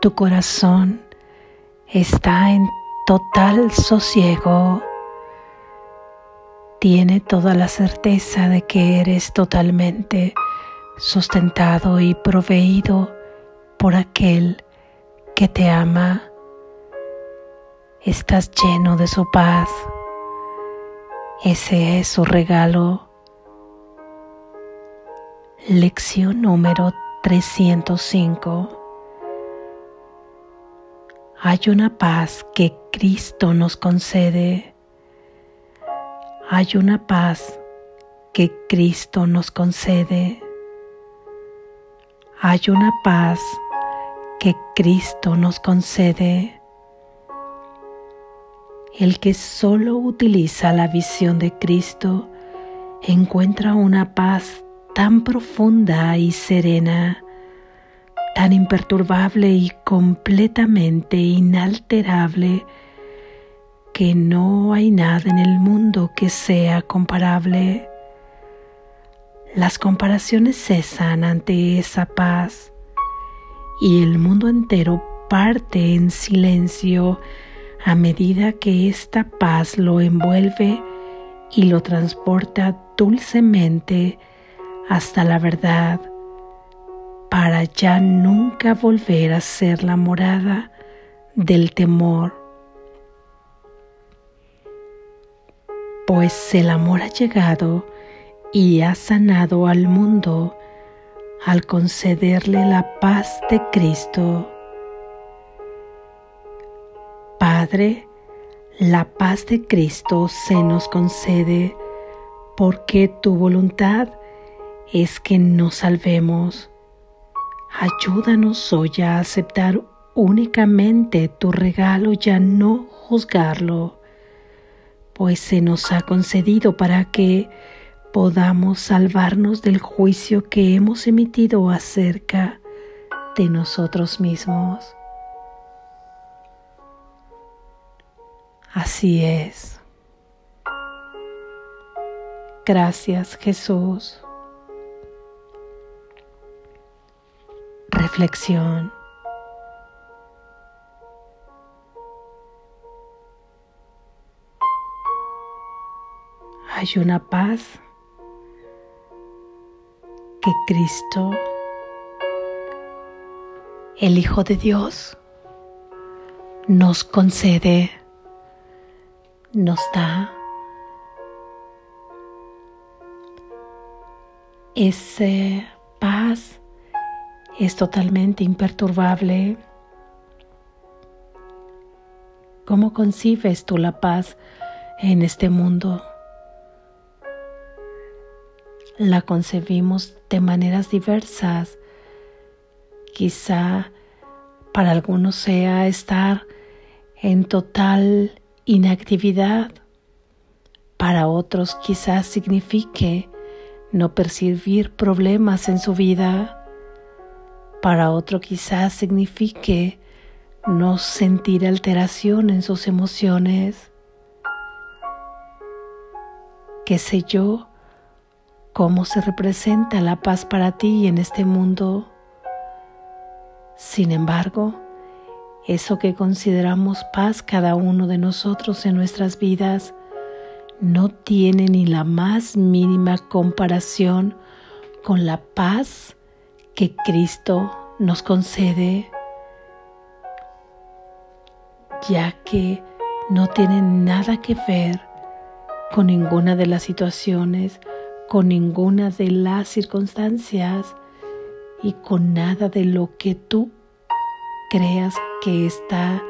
tu corazón está en total sosiego. Tiene toda la certeza de que eres totalmente sustentado y proveído por aquel que te ama. Estás lleno de su paz. Ese es su regalo. Lección número 305. Hay una paz que Cristo nos concede. Hay una paz que Cristo nos concede. Hay una paz que Cristo nos concede. El que solo utiliza la visión de Cristo encuentra una paz tan profunda y serena tan imperturbable y completamente inalterable que no hay nada en el mundo que sea comparable. Las comparaciones cesan ante esa paz y el mundo entero parte en silencio a medida que esta paz lo envuelve y lo transporta dulcemente hasta la verdad para ya nunca volver a ser la morada del temor. Pues el amor ha llegado y ha sanado al mundo al concederle la paz de Cristo. Padre, la paz de Cristo se nos concede porque tu voluntad es que nos salvemos Ayúdanos hoy a aceptar únicamente tu regalo y a no juzgarlo, pues se nos ha concedido para que podamos salvarnos del juicio que hemos emitido acerca de nosotros mismos. Así es. Gracias Jesús. Reflexión. Hay una paz que Cristo, el Hijo de Dios, nos concede, nos da esa paz es totalmente imperturbable. ¿Cómo concibes tú la paz en este mundo? La concebimos de maneras diversas. Quizá para algunos sea estar en total inactividad. Para otros quizás signifique no percibir problemas en su vida para otro quizás signifique no sentir alteración en sus emociones. ¿Qué sé yo? ¿Cómo se representa la paz para ti en este mundo? Sin embargo, eso que consideramos paz cada uno de nosotros en nuestras vidas no tiene ni la más mínima comparación con la paz que Cristo nos concede, ya que no tiene nada que ver con ninguna de las situaciones, con ninguna de las circunstancias y con nada de lo que tú creas que está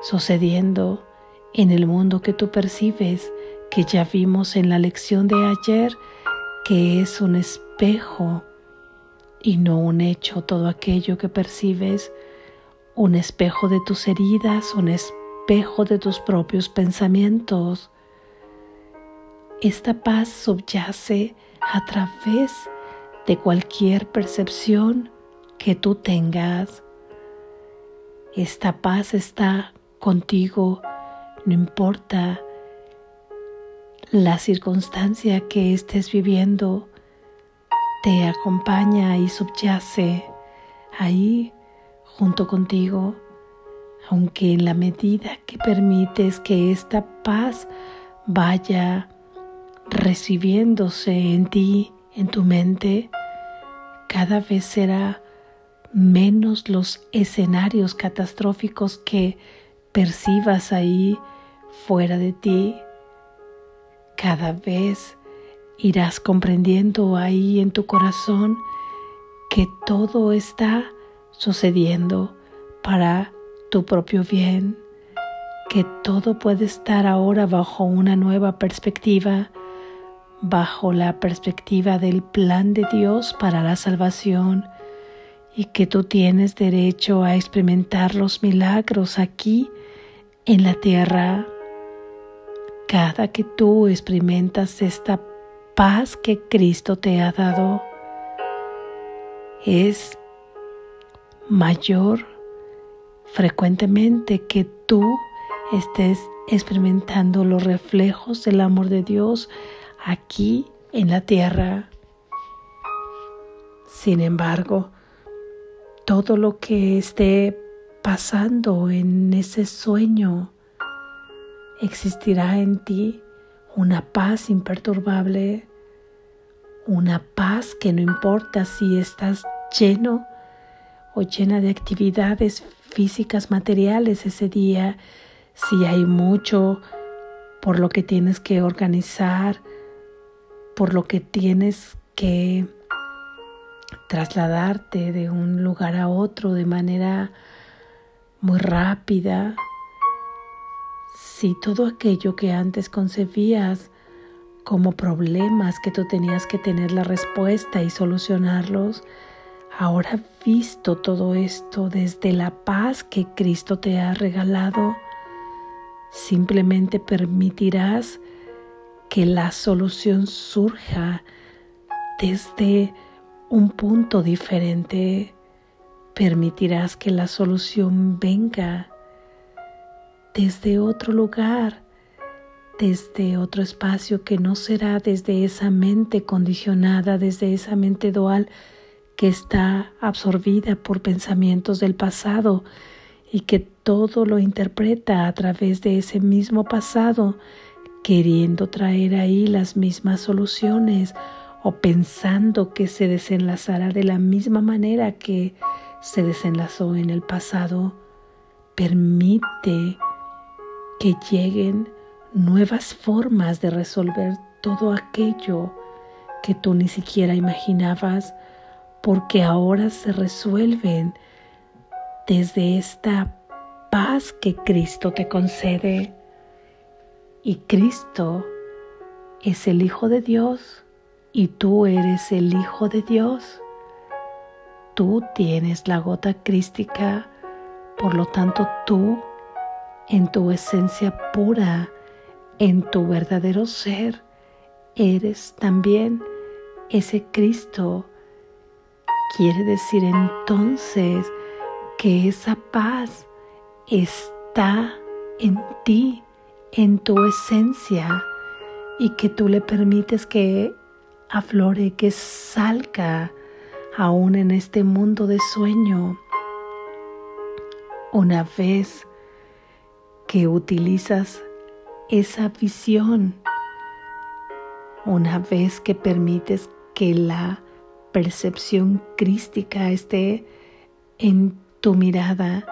sucediendo en el mundo que tú percibes, que ya vimos en la lección de ayer, que es un espejo y no un hecho todo aquello que percibes, un espejo de tus heridas, un espejo de tus propios pensamientos. Esta paz subyace a través de cualquier percepción que tú tengas. Esta paz está contigo, no importa la circunstancia que estés viviendo te acompaña y subyace ahí junto contigo, aunque en la medida que permites que esta paz vaya recibiéndose en ti, en tu mente, cada vez será menos los escenarios catastróficos que percibas ahí fuera de ti. Cada vez irás comprendiendo ahí en tu corazón que todo está sucediendo para tu propio bien, que todo puede estar ahora bajo una nueva perspectiva, bajo la perspectiva del plan de Dios para la salvación y que tú tienes derecho a experimentar los milagros aquí en la tierra. Cada que tú experimentas esta paz que Cristo te ha dado, es mayor frecuentemente que tú estés experimentando los reflejos del amor de Dios aquí en la tierra. Sin embargo, todo lo que esté pasando en ese sueño, existirá en ti una paz imperturbable, una paz que no importa si estás lleno o llena de actividades físicas, materiales ese día, si hay mucho por lo que tienes que organizar, por lo que tienes que trasladarte de un lugar a otro de manera muy rápida, si todo aquello que antes concebías como problemas que tú tenías que tener la respuesta y solucionarlos, ahora visto todo esto desde la paz que Cristo te ha regalado, simplemente permitirás que la solución surja desde un punto diferente. Permitirás que la solución venga desde otro lugar, desde otro espacio que no será desde esa mente condicionada, desde esa mente dual que está absorbida por pensamientos del pasado y que todo lo interpreta a través de ese mismo pasado, queriendo traer ahí las mismas soluciones o pensando que se desenlazará de la misma manera que se desenlazó en el pasado. Permite que lleguen nuevas formas de resolver todo aquello que tú ni siquiera imaginabas, porque ahora se resuelven desde esta paz que Cristo te concede. Y Cristo es el Hijo de Dios y tú eres el Hijo de Dios. Tú tienes la gota crística, por lo tanto tú en tu esencia pura, en tu verdadero ser, eres también ese Cristo. Quiere decir entonces que esa paz está en ti, en tu esencia, y que tú le permites que aflore, que salga aún en este mundo de sueño. Una vez que utilizas esa visión una vez que permites que la percepción crística esté en tu mirada,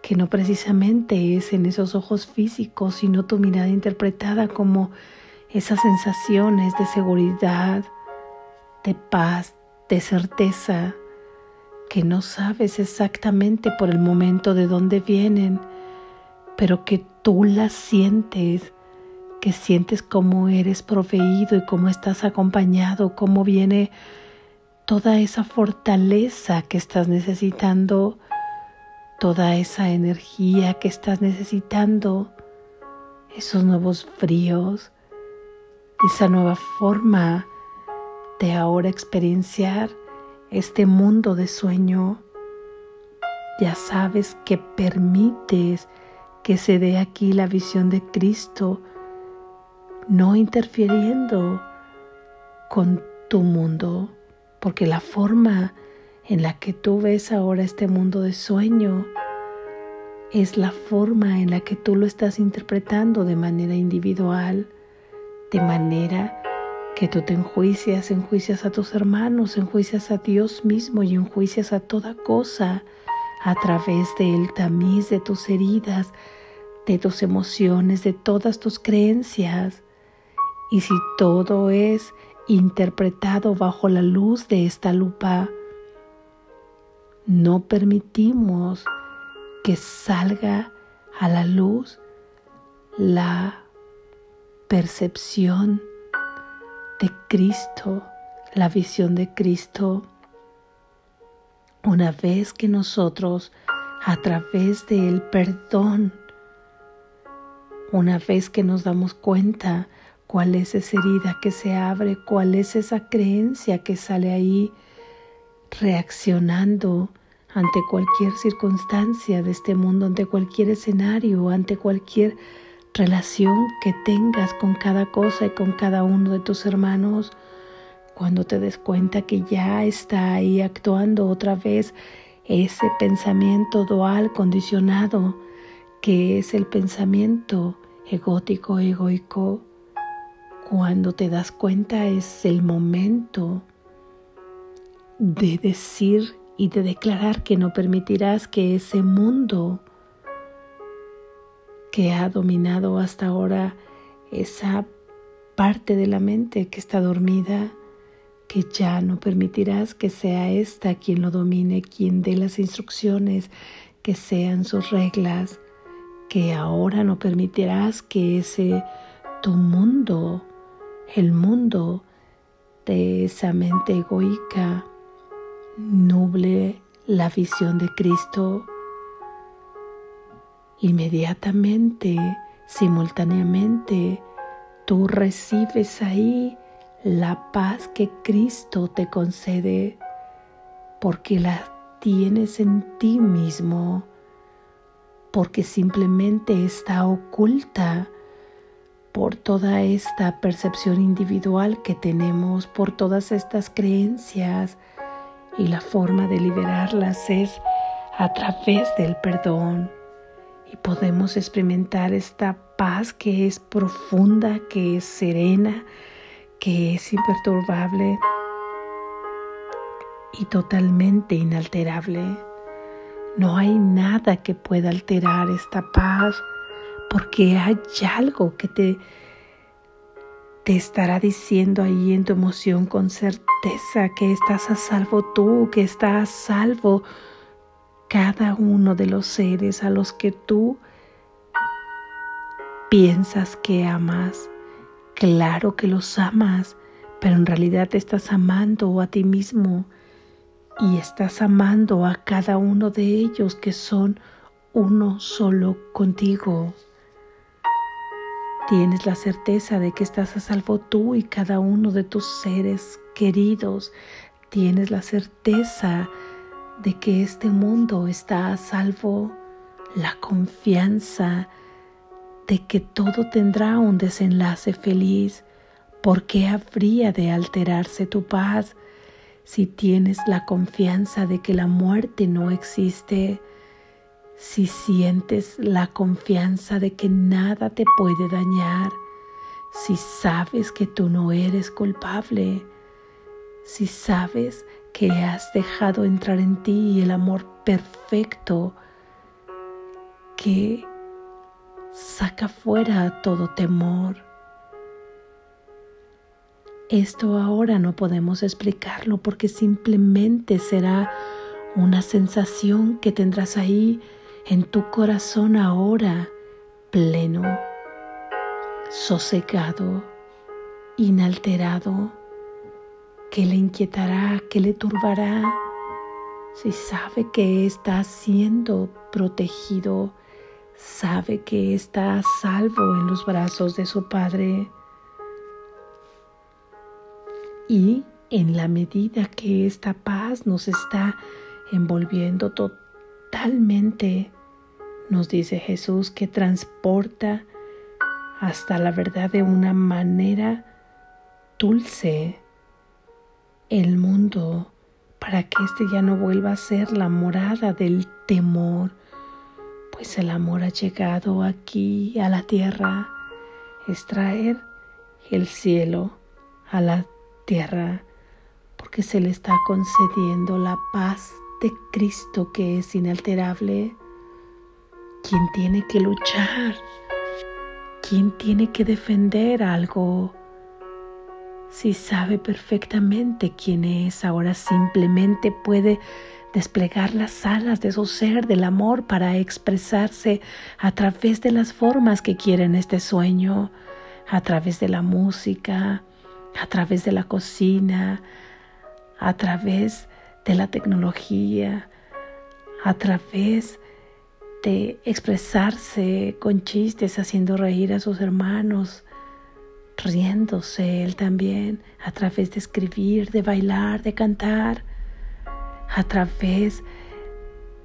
que no precisamente es en esos ojos físicos, sino tu mirada interpretada como esas sensaciones de seguridad, de paz, de certeza, que no sabes exactamente por el momento de dónde vienen, pero que tú las sientes, que sientes cómo eres proveído y cómo estás acompañado, cómo viene toda esa fortaleza que estás necesitando, toda esa energía que estás necesitando, esos nuevos fríos, esa nueva forma de ahora experienciar este mundo de sueño. Ya sabes que permites que se dé aquí la visión de Cristo, no interfiriendo con tu mundo, porque la forma en la que tú ves ahora este mundo de sueño es la forma en la que tú lo estás interpretando de manera individual, de manera que tú te enjuicias, enjuicias a tus hermanos, enjuicias a Dios mismo y enjuicias a toda cosa a través del tamiz de tus heridas, de tus emociones, de todas tus creencias. Y si todo es interpretado bajo la luz de esta lupa, no permitimos que salga a la luz la percepción de Cristo, la visión de Cristo. Una vez que nosotros, a través del perdón, una vez que nos damos cuenta cuál es esa herida que se abre, cuál es esa creencia que sale ahí reaccionando ante cualquier circunstancia de este mundo, ante cualquier escenario, ante cualquier relación que tengas con cada cosa y con cada uno de tus hermanos, cuando te des cuenta que ya está ahí actuando otra vez ese pensamiento dual condicionado, que es el pensamiento egótico, egoico, cuando te das cuenta es el momento de decir y de declarar que no permitirás que ese mundo que ha dominado hasta ahora esa parte de la mente que está dormida, que ya no permitirás que sea esta quien lo domine, quien dé las instrucciones, que sean sus reglas, que ahora no permitirás que ese tu mundo, el mundo de esa mente egoica, nuble la visión de Cristo, inmediatamente, simultáneamente, tú recibes ahí la paz que Cristo te concede porque la tienes en ti mismo, porque simplemente está oculta por toda esta percepción individual que tenemos, por todas estas creencias, y la forma de liberarlas es a través del perdón. Y podemos experimentar esta paz que es profunda, que es serena, que es imperturbable y totalmente inalterable. No hay nada que pueda alterar esta paz porque hay algo que te te estará diciendo ahí en tu emoción con certeza que estás a salvo tú, que está a salvo cada uno de los seres a los que tú piensas que amas. Claro que los amas, pero en realidad te estás amando a ti mismo y estás amando a cada uno de ellos que son uno solo contigo. Tienes la certeza de que estás a salvo tú y cada uno de tus seres queridos. Tienes la certeza de que este mundo está a salvo. La confianza de que todo tendrá un desenlace feliz. ¿Por qué habría de alterarse tu paz si tienes la confianza de que la muerte no existe? si sientes la confianza de que nada te puede dañar, si sabes que tú no eres culpable, si sabes que has dejado entrar en ti el amor perfecto que saca fuera todo temor. Esto ahora no podemos explicarlo porque simplemente será una sensación que tendrás ahí en tu corazón ahora pleno, sosegado, inalterado, que le inquietará, que le turbará, si sabe que está siendo protegido, sabe que está a salvo en los brazos de su Padre. Y en la medida que esta paz nos está envolviendo totalmente nos dice Jesús que transporta hasta la verdad de una manera dulce el mundo para que éste ya no vuelva a ser la morada del temor, pues el amor ha llegado aquí a la tierra, es traer el cielo a la tierra, porque se le está concediendo la paz de Cristo que es inalterable. ¿Quién tiene que luchar? ¿Quién tiene que defender algo? Si sabe perfectamente quién es, ahora simplemente puede desplegar las alas de su ser del amor para expresarse a través de las formas que quiere en este sueño, a través de la música, a través de la cocina, a través de la tecnología, a través de expresarse con chistes, haciendo reír a sus hermanos, riéndose él también, a través de escribir, de bailar, de cantar, a través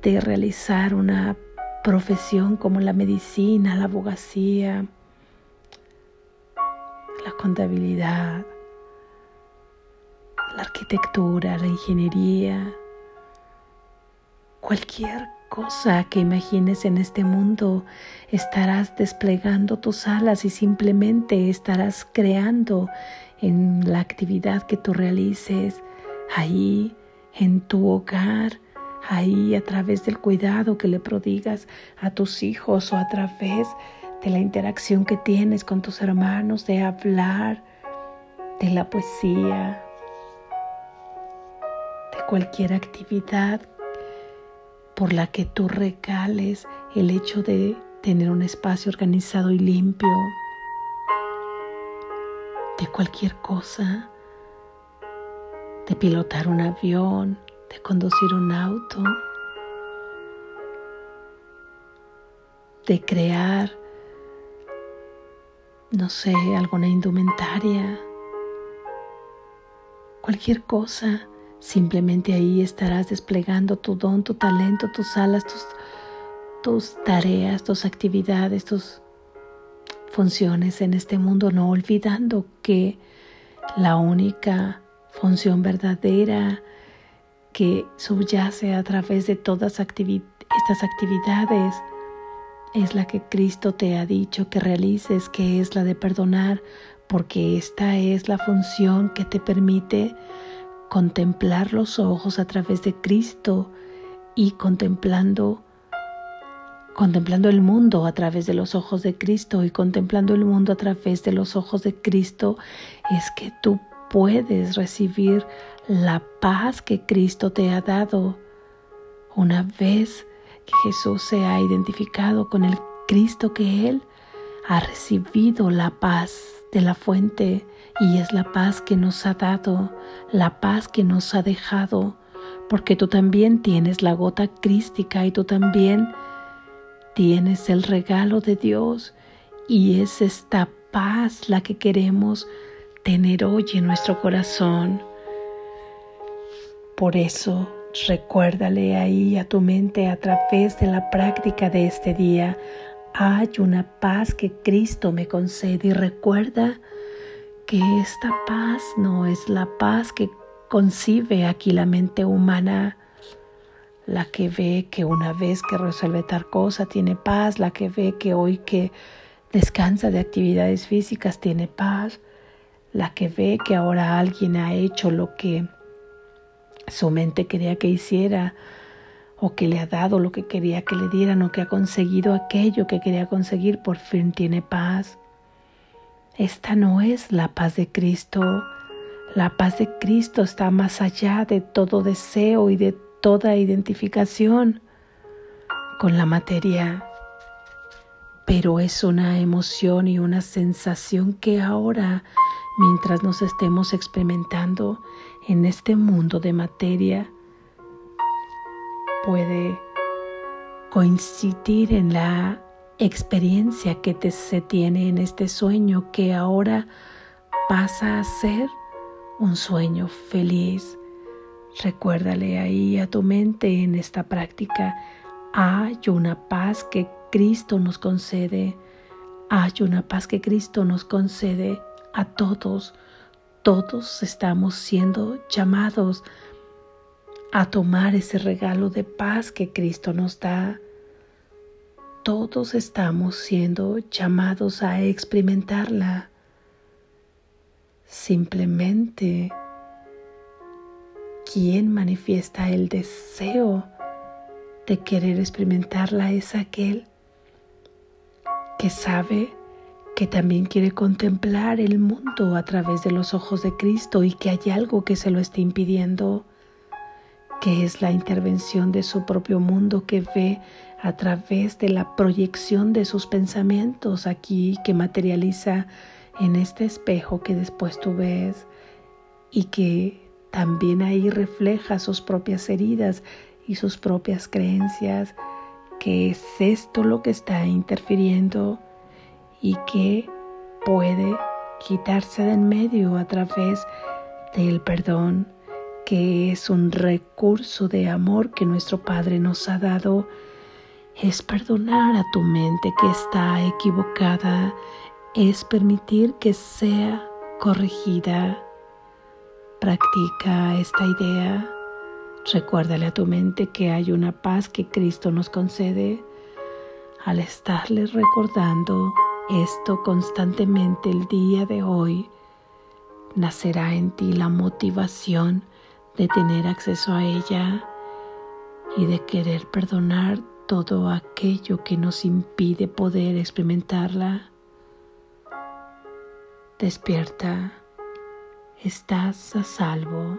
de realizar una profesión como la medicina, la abogacía, la contabilidad, la arquitectura, la ingeniería, cualquier cosa que imagines en este mundo, estarás desplegando tus alas y simplemente estarás creando en la actividad que tú realices, ahí, en tu hogar, ahí a través del cuidado que le prodigas a tus hijos o a través de la interacción que tienes con tus hermanos, de hablar, de la poesía, de cualquier actividad por la que tú regales el hecho de tener un espacio organizado y limpio, de cualquier cosa, de pilotar un avión, de conducir un auto, de crear, no sé, alguna indumentaria, cualquier cosa. Simplemente ahí estarás desplegando tu don, tu talento, tus alas, tus, tus tareas, tus actividades, tus funciones en este mundo, no olvidando que la única función verdadera que subyace a través de todas estas actividades es la que Cristo te ha dicho que realices, que es la de perdonar, porque esta es la función que te permite contemplar los ojos a través de Cristo y contemplando contemplando el mundo a través de los ojos de Cristo. Y contemplando el mundo a través de los ojos de Cristo es que tú puedes recibir la paz que Cristo te ha dado. Una vez que Jesús se ha identificado con el Cristo que Él ha recibido la paz de la fuente y es la paz que nos ha dado, la paz que nos ha dejado, porque tú también tienes la gota crística y tú también tienes el regalo de Dios y es esta paz la que queremos tener hoy en nuestro corazón. Por eso, recuérdale ahí a tu mente a través de la práctica de este día, hay una paz que Cristo me concede y recuerda que esta paz no es la paz que concibe aquí la mente humana, la que ve que una vez que resuelve tal cosa tiene paz, la que ve que hoy que descansa de actividades físicas tiene paz, la que ve que ahora alguien ha hecho lo que su mente quería que hiciera, o que le ha dado lo que quería que le dieran, o que ha conseguido aquello que quería conseguir, por fin tiene paz. Esta no es la paz de Cristo. La paz de Cristo está más allá de todo deseo y de toda identificación con la materia. Pero es una emoción y una sensación que ahora, mientras nos estemos experimentando en este mundo de materia, puede coincidir en la experiencia que se tiene en este sueño que ahora pasa a ser un sueño feliz. Recuérdale ahí a tu mente en esta práctica, hay una paz que Cristo nos concede, hay una paz que Cristo nos concede a todos. Todos estamos siendo llamados a tomar ese regalo de paz que Cristo nos da. Todos estamos siendo llamados a experimentarla. Simplemente quien manifiesta el deseo de querer experimentarla es aquel que sabe que también quiere contemplar el mundo a través de los ojos de Cristo y que hay algo que se lo está impidiendo, que es la intervención de su propio mundo que ve a través de la proyección de sus pensamientos aquí, que materializa en este espejo que después tú ves y que también ahí refleja sus propias heridas y sus propias creencias, que es esto lo que está interfiriendo y que puede quitarse de en medio a través del perdón, que es un recurso de amor que nuestro Padre nos ha dado, es perdonar a tu mente que está equivocada, es permitir que sea corregida. Practica esta idea. Recuérdale a tu mente que hay una paz que Cristo nos concede al estarle recordando esto constantemente el día de hoy, nacerá en ti la motivación de tener acceso a ella y de querer perdonar todo aquello que nos impide poder experimentarla. Despierta, estás a salvo.